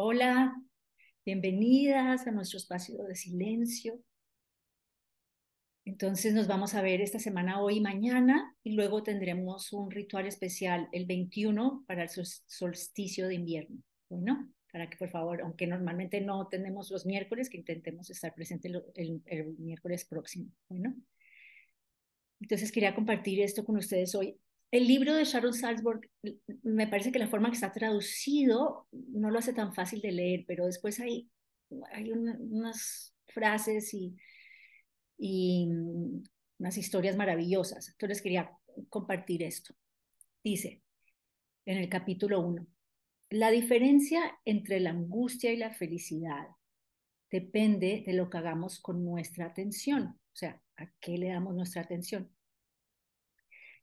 Hola, bienvenidas a nuestro espacio de silencio. Entonces nos vamos a ver esta semana hoy y mañana y luego tendremos un ritual especial el 21 para el solsticio de invierno. Bueno, para que por favor, aunque normalmente no tenemos los miércoles, que intentemos estar presentes el, el miércoles próximo. Bueno, entonces quería compartir esto con ustedes hoy. El libro de Sharon Salzburg, me parece que la forma que está traducido no lo hace tan fácil de leer, pero después hay, hay unas frases y, y unas historias maravillosas. Entonces quería compartir esto. Dice en el capítulo 1, la diferencia entre la angustia y la felicidad depende de lo que hagamos con nuestra atención, o sea, a qué le damos nuestra atención.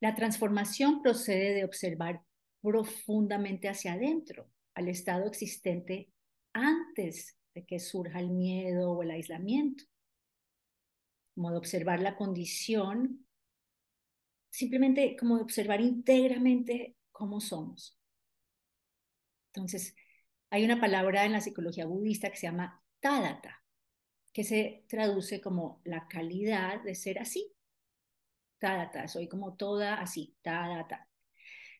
La transformación procede de observar profundamente hacia adentro, al estado existente antes de que surja el miedo o el aislamiento. Como de observar la condición, simplemente como de observar íntegramente cómo somos. Entonces, hay una palabra en la psicología budista que se llama tadata, que se traduce como la calidad de ser así soy como toda así, ta, ta.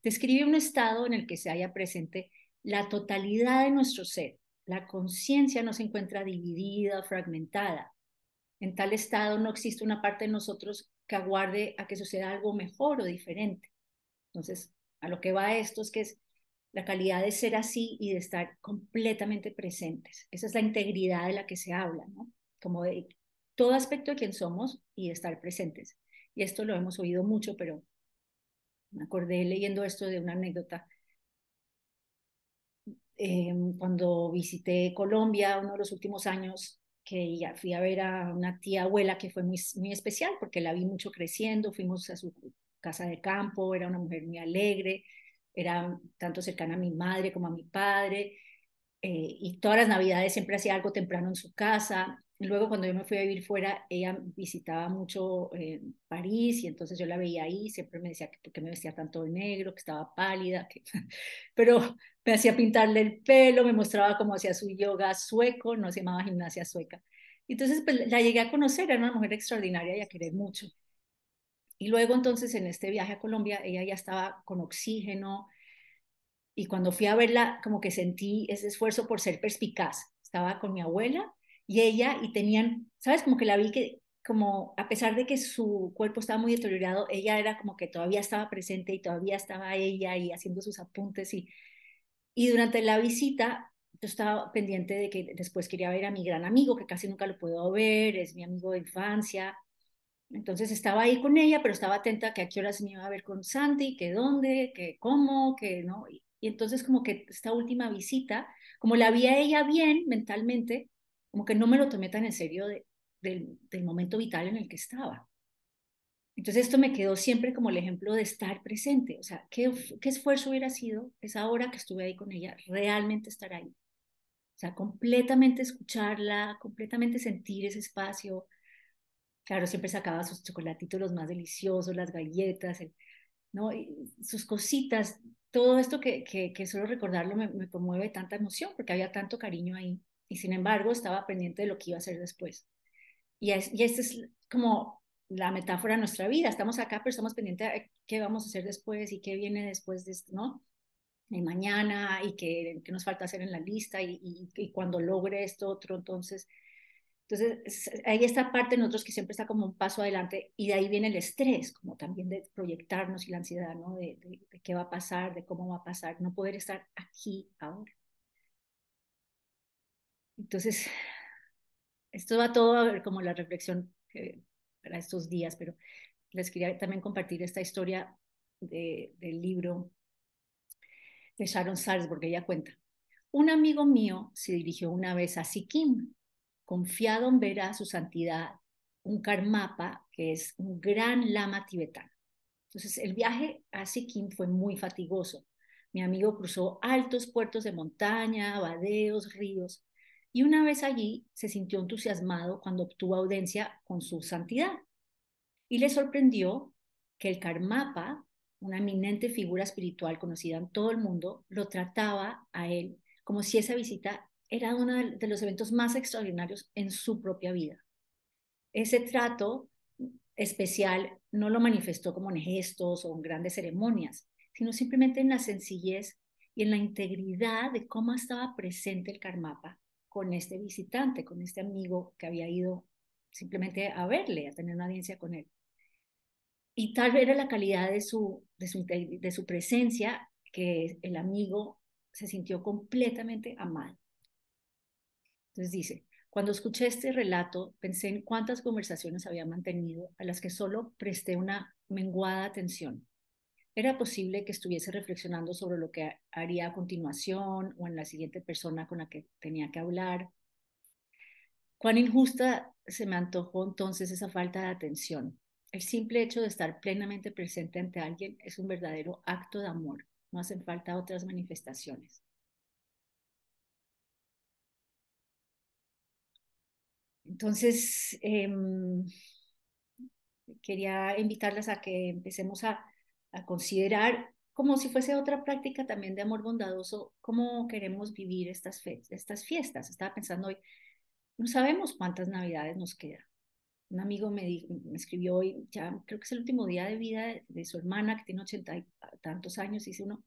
Describe un estado en el que se haya presente la totalidad de nuestro ser. La conciencia no se encuentra dividida fragmentada. En tal estado no existe una parte de nosotros que aguarde a que suceda algo mejor o diferente. Entonces, a lo que va esto es que es la calidad de ser así y de estar completamente presentes. Esa es la integridad de la que se habla, ¿no? Como de todo aspecto de quien somos y de estar presentes y esto lo hemos oído mucho, pero me acordé leyendo esto de una anécdota. Em, cuando visité Colombia, uno de los últimos años, que ya fui a ver a una tía abuela que fue muy, muy especial porque la vi mucho creciendo, fuimos a su casa de campo, era una mujer muy alegre, era tanto cercana a mi madre como a mi padre, eh, y todas las navidades siempre hacía algo temprano en su casa, Luego, cuando yo me fui a vivir fuera, ella visitaba mucho eh, París y entonces yo la veía ahí, siempre me decía que por qué me vestía tanto de negro, que estaba pálida, que... pero me hacía pintarle el pelo, me mostraba cómo hacía su yoga sueco, no se llamaba gimnasia sueca. Entonces, pues, la llegué a conocer, era una mujer extraordinaria y a querer mucho. Y luego, entonces, en este viaje a Colombia, ella ya estaba con oxígeno y cuando fui a verla, como que sentí ese esfuerzo por ser perspicaz. Estaba con mi abuela y ella, y tenían, ¿sabes? Como que la vi que, como a pesar de que su cuerpo estaba muy deteriorado, ella era como que todavía estaba presente y todavía estaba ella y haciendo sus apuntes y, y durante la visita yo estaba pendiente de que después quería ver a mi gran amigo, que casi nunca lo puedo ver, es mi amigo de infancia. Entonces estaba ahí con ella, pero estaba atenta a que a qué horas me iba a ver con Santi, que dónde, que cómo, que no. Y, y entonces como que esta última visita, como la vi a ella bien mentalmente, como que no me lo tomé tan en serio del, momento vital en el que estaba. Entonces esto me quedó siempre como el ejemplo de estar presente, o sea, ¿qué, qué esfuerzo hubiera sido esa hora que estuve ahí con ella, realmente estar ahí. O sea, completamente escucharla, completamente sentir ese espacio. Claro, siempre sacaba sus chocolatitos los más deliciosos, las galletas, ¿no? sus cositas, todo esto que, que, solo recordarlo me, me, conmueve tanta emoción porque había tanto cariño ahí y sin embargo estaba pendiente de lo que iba a hacer después. Y, es, y esta es como la metáfora de nuestra vida. Estamos acá, pero estamos pendientes de qué vamos a hacer después y qué viene después de esto, ¿no? Y mañana y qué, qué, nos falta hacer en la lista y, y, cuando logre esto otro, entonces... Entonces, hay esta parte de nosotros que siempre está como un paso adelante y de ahí viene el estrés, como también de proyectarnos y la ansiedad, ¿no? De, de qué va a pasar, de cómo va a pasar, no poder estar aquí ahora. Entonces, esto va todo a ver como la reflexión para estos días, pero les quería también compartir esta historia del libro de Sharon Salzburg, ella cuenta. Un amigo mío se dirigió una vez a Sikkim, confiado en ver a su santidad un Karmapa, que es un gran lama tibetano. Entonces, el viaje a Sikkim fue muy fatigoso. Mi amigo cruzó altos puertos de montaña, vadeos, ríos, y una vez allí se sintió entusiasmado cuando obtuvo audiencia con su santidad y le sorprendió que el Karmapa, una eminente figura espiritual conocida en todo el mundo, lo trataba a él como si esa visita era uno de los eventos más extraordinarios en su propia vida. Ese trato especial no lo manifestó como en gestos o en grandes ceremonias, sino simplemente en la sencillez y en la integridad de cómo estaba presente el Karmapa con este visitante, con este amigo que había ido simplemente a verle, a tener una audiencia con él. Y tal vez era la calidad de su, de su, de su presencia que el amigo se sintió completamente amado. Entonces dice, cuando escuché este relato, pensé en cuántas conversaciones había mantenido a las que solo presté una menguada atención. Era posible que estuviese reflexionando sobre lo que haría a continuación o en la siguiente persona con la que tenía que hablar. Cuán injusta se me antojó entonces esa falta de atención. El simple hecho de estar plenamente presente ante alguien es un verdadero acto de amor. No hacen falta otras manifestaciones. Entonces, em, quería invitarlas a que empecemos a, a, considerar como si fuese otra práctica también de amor bondadoso, cómo queremos vivir estas, estas fiestas. Estaba pensando hoy, no sabemos cuántas navidades nos quedan. Un amigo me, me escribió hoy, ya creo que es el último día de vida de, su hermana, que tiene ochenta y tantos años, dice uno,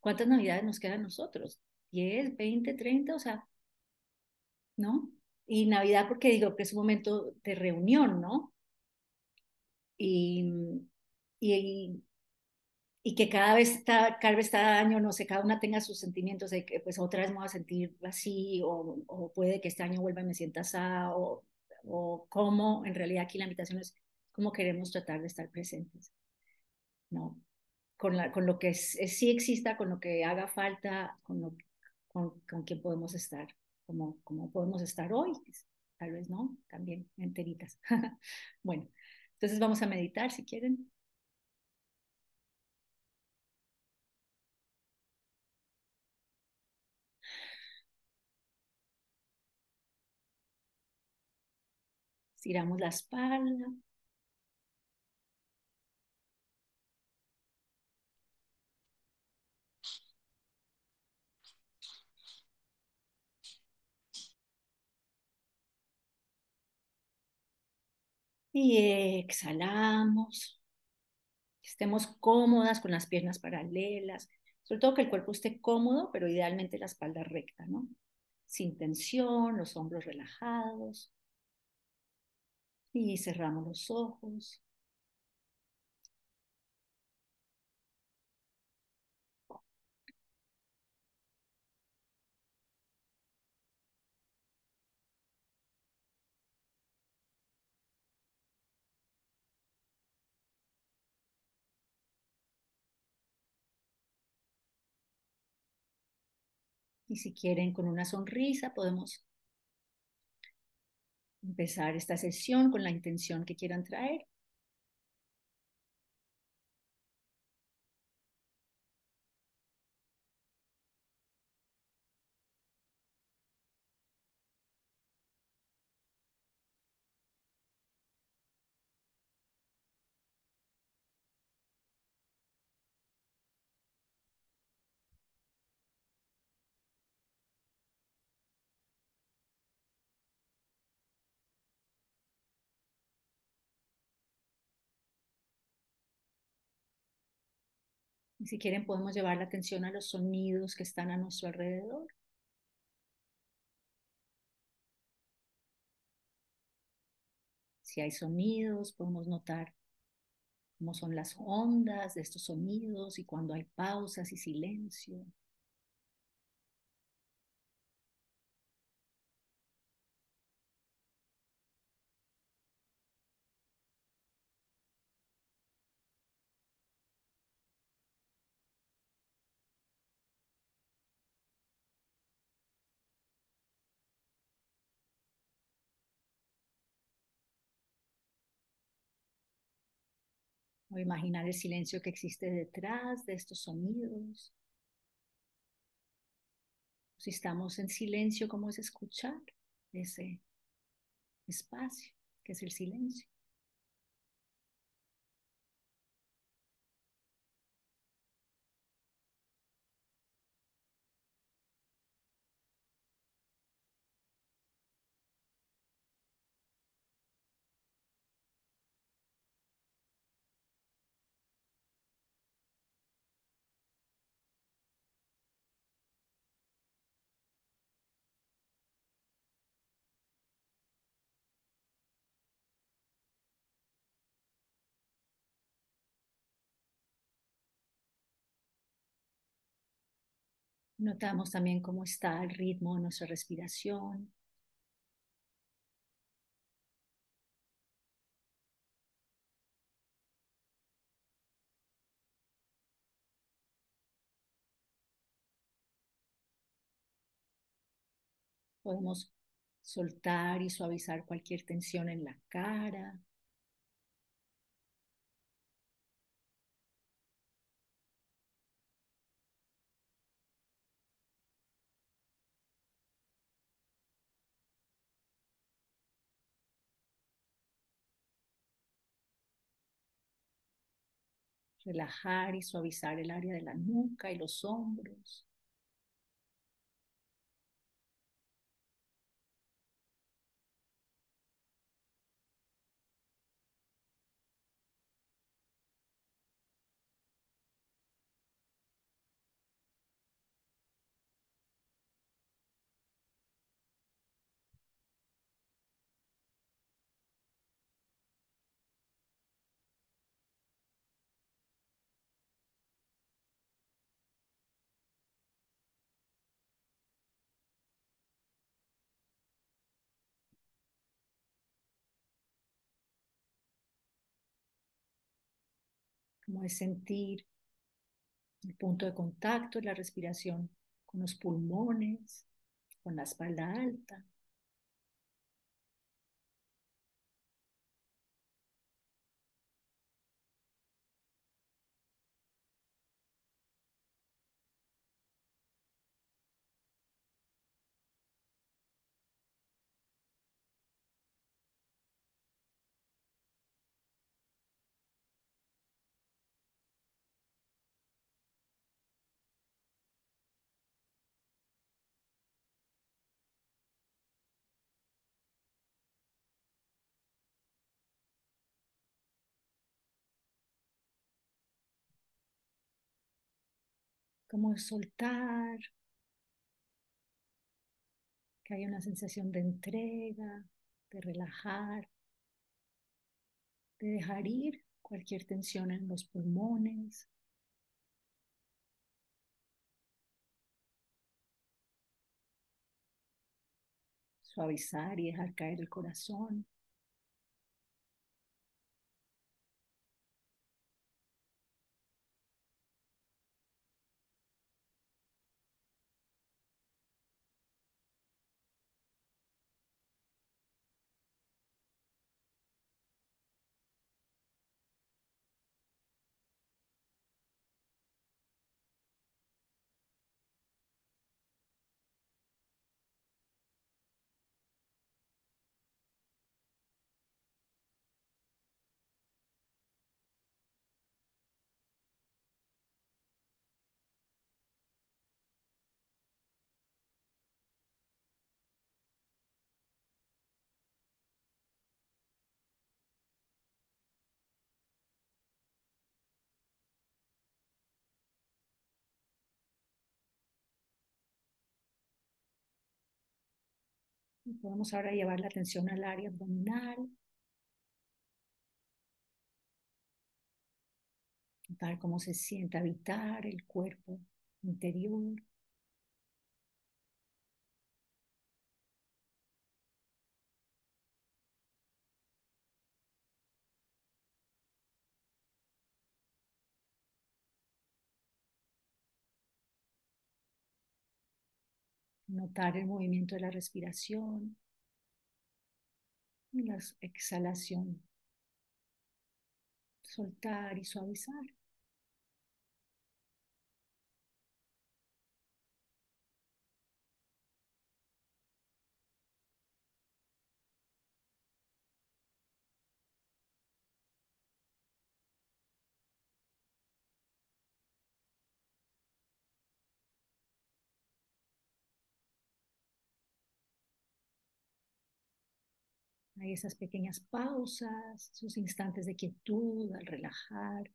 ¿cuántas navidades nos quedan a nosotros? ¿10, 20, 30? O sea, ¿no? y Navidad porque digo que es un momento de reunión, ¿no? Y, y, y que cada vez, está, cada vez cada año, no sé, cada una tenga sus sentimientos de que pues otra vez me voy a sentir así, o, o puede que este año vuelva y me sienta así, o, o cómo, en realidad aquí la invitación es cómo queremos tratar de estar presentes, ¿no? Con, la, con lo que es, es, sí exista, con lo que haga falta, con, lo, con, con quien podemos estar como, como podemos estar hoy, tal vez no, también enteritas. bueno, entonces vamos a meditar si quieren. Estiramos la espalda. Y exhalamos. Estemos cómodas con las piernas paralelas. Sobre todo que el cuerpo esté cómodo, pero idealmente la espalda recta, ¿no? Sin tensión, los hombros relajados. Y cerramos los ojos. Y si quieren con una sonrisa, podemos empezar esta sesión con la intención que quieran traer. Y si quieren podemos llevar la atención a los sonidos que están a nuestro alrededor. Si hay sonidos, podemos notar cómo son las ondas de estos sonidos y cuando hay pausas y silencio. Imaginar el silencio que existe detrás de estos sonidos. Si estamos en silencio, ¿cómo es escuchar ese espacio que es el silencio? Notamos también cómo está el ritmo de nuestra respiración. Podemos soltar y suavizar cualquier tensión en la cara. Relajar y suavizar el área de la nuca y los hombros. Como es sentir el punto de contacto la respiración con los pulmones, con la espalda alta. Como soltar, que haya una sensación de entrega, de relajar, de dejar ir cualquier tensión en los pulmones. Suavizar y dejar caer el corazón. Podemos ahora llevar la atención al área abdominal. Notar cómo se siente habitar el cuerpo interior. Notar el movimiento de la respiración y la exhalación. Soltar y suavizar. Hay esas pequeñas pausas, esos instantes de quietud al relajar.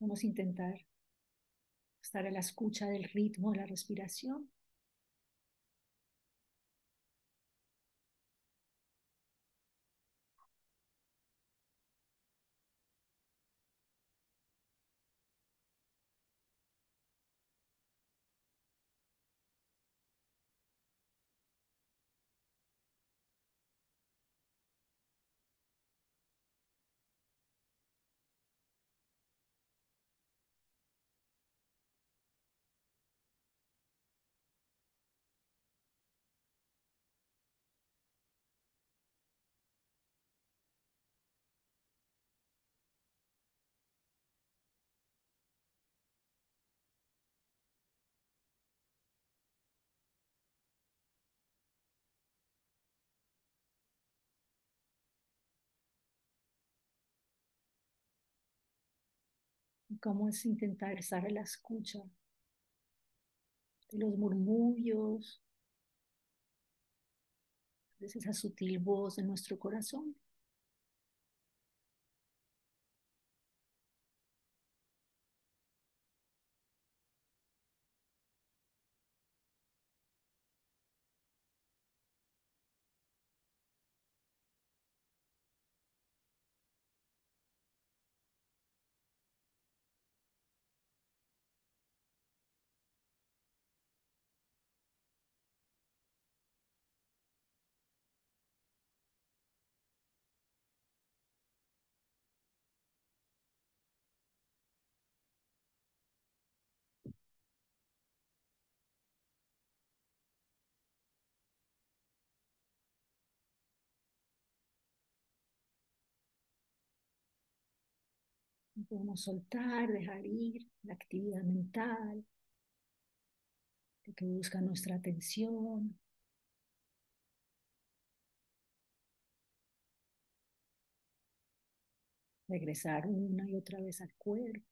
Vamos a intentar estar a la escucha del ritmo de la respiración. Cómo es intentar estar a la escucha de los murmullos, de esa sutil voz de nuestro corazón. Podemos soltar, dejar ir la actividad mental, lo que busca nuestra atención. Regresar una y otra vez al cuerpo.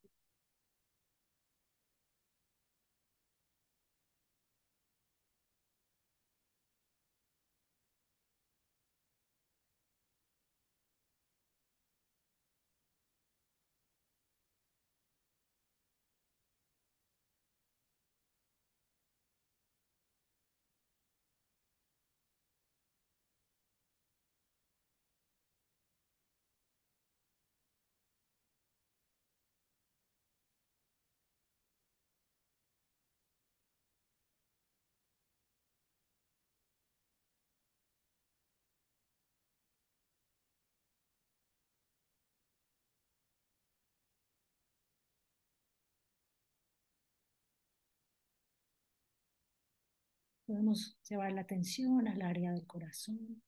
Podemos llevar la atención al área del corazón.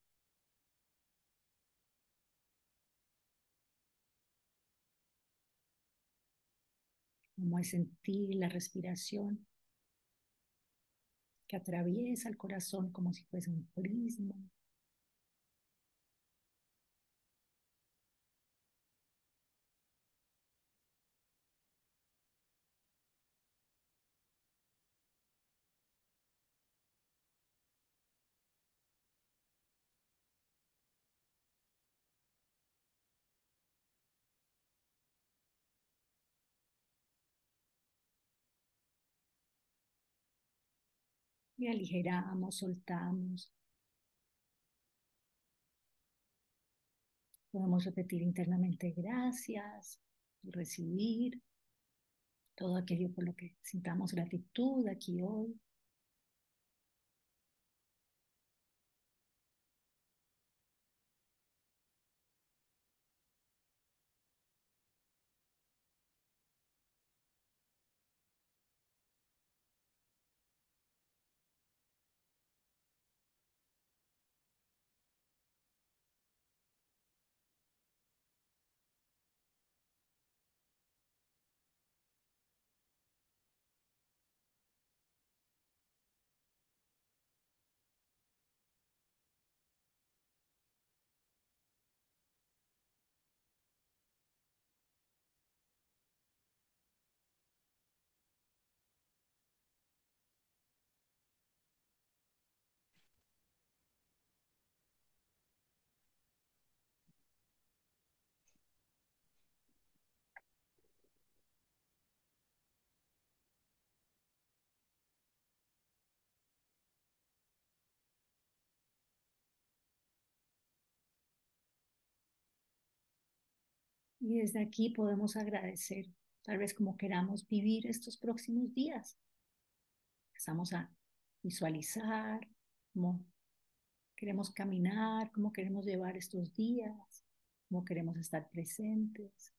Como es sentir la respiración que atraviesa el corazón como si fuese un prisma. Y aligeramos, soltamos. Podemos repetir internamente gracias y recibir todo aquello por lo que sintamos gratitud aquí hoy. Y desde aquí podemos agradecer, tal vez como queramos vivir estos próximos días. Empezamos a visualizar cómo queremos caminar, cómo queremos llevar estos días, cómo queremos estar presentes.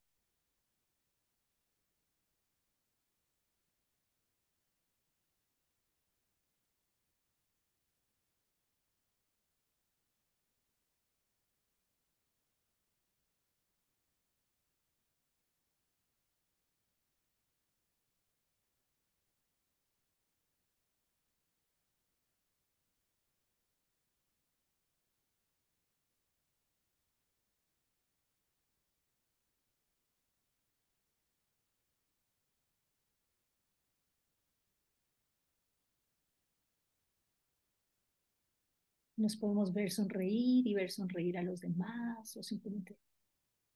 Nos podemos ver sonreír y ver sonreír a los demás o simplemente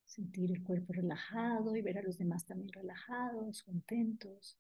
sentir el cuerpo relajado y ver a los demás también relajados, contentos.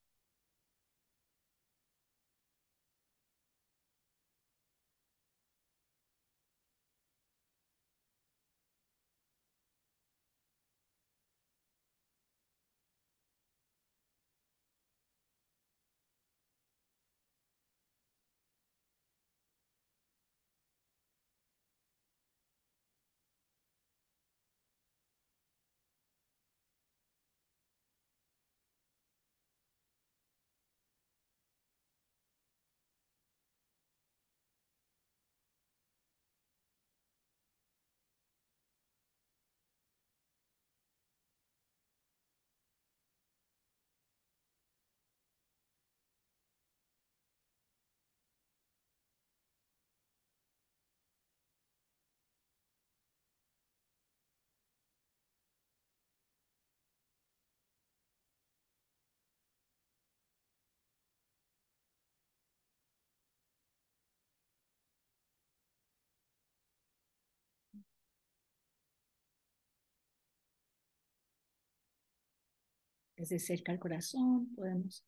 Desde cerca al corazón podemos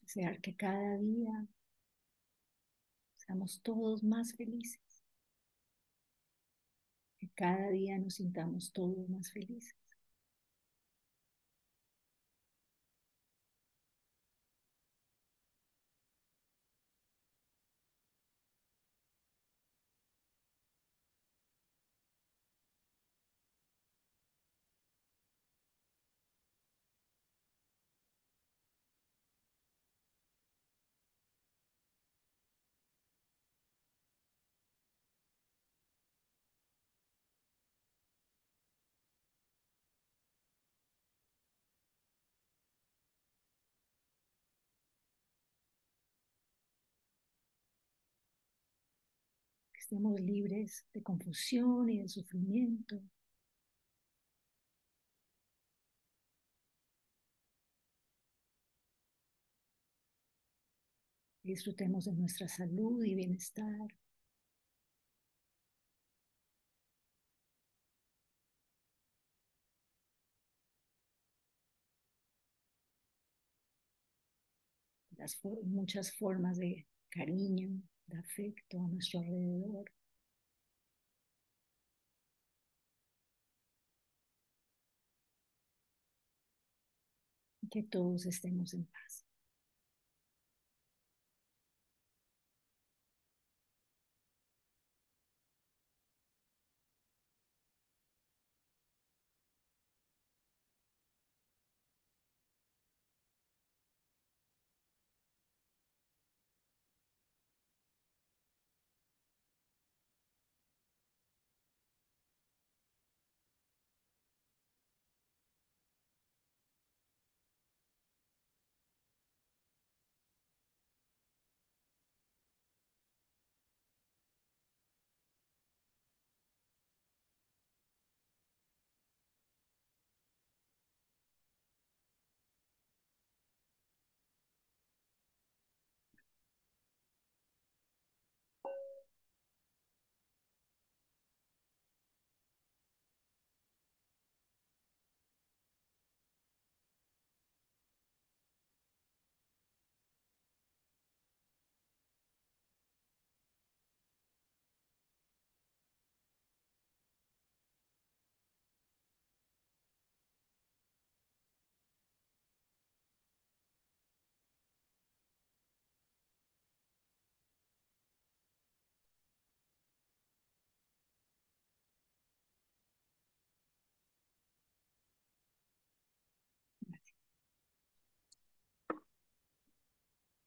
desear que cada día seamos todos más felices. Que cada día nos sintamos todos más felices. Estemos libres de confusión y de sufrimiento. Disfrutemos de nuestra salud y bienestar. Las muchas formas de cariño, de afecto a nuestro alrededor. Que todos estemos en paz.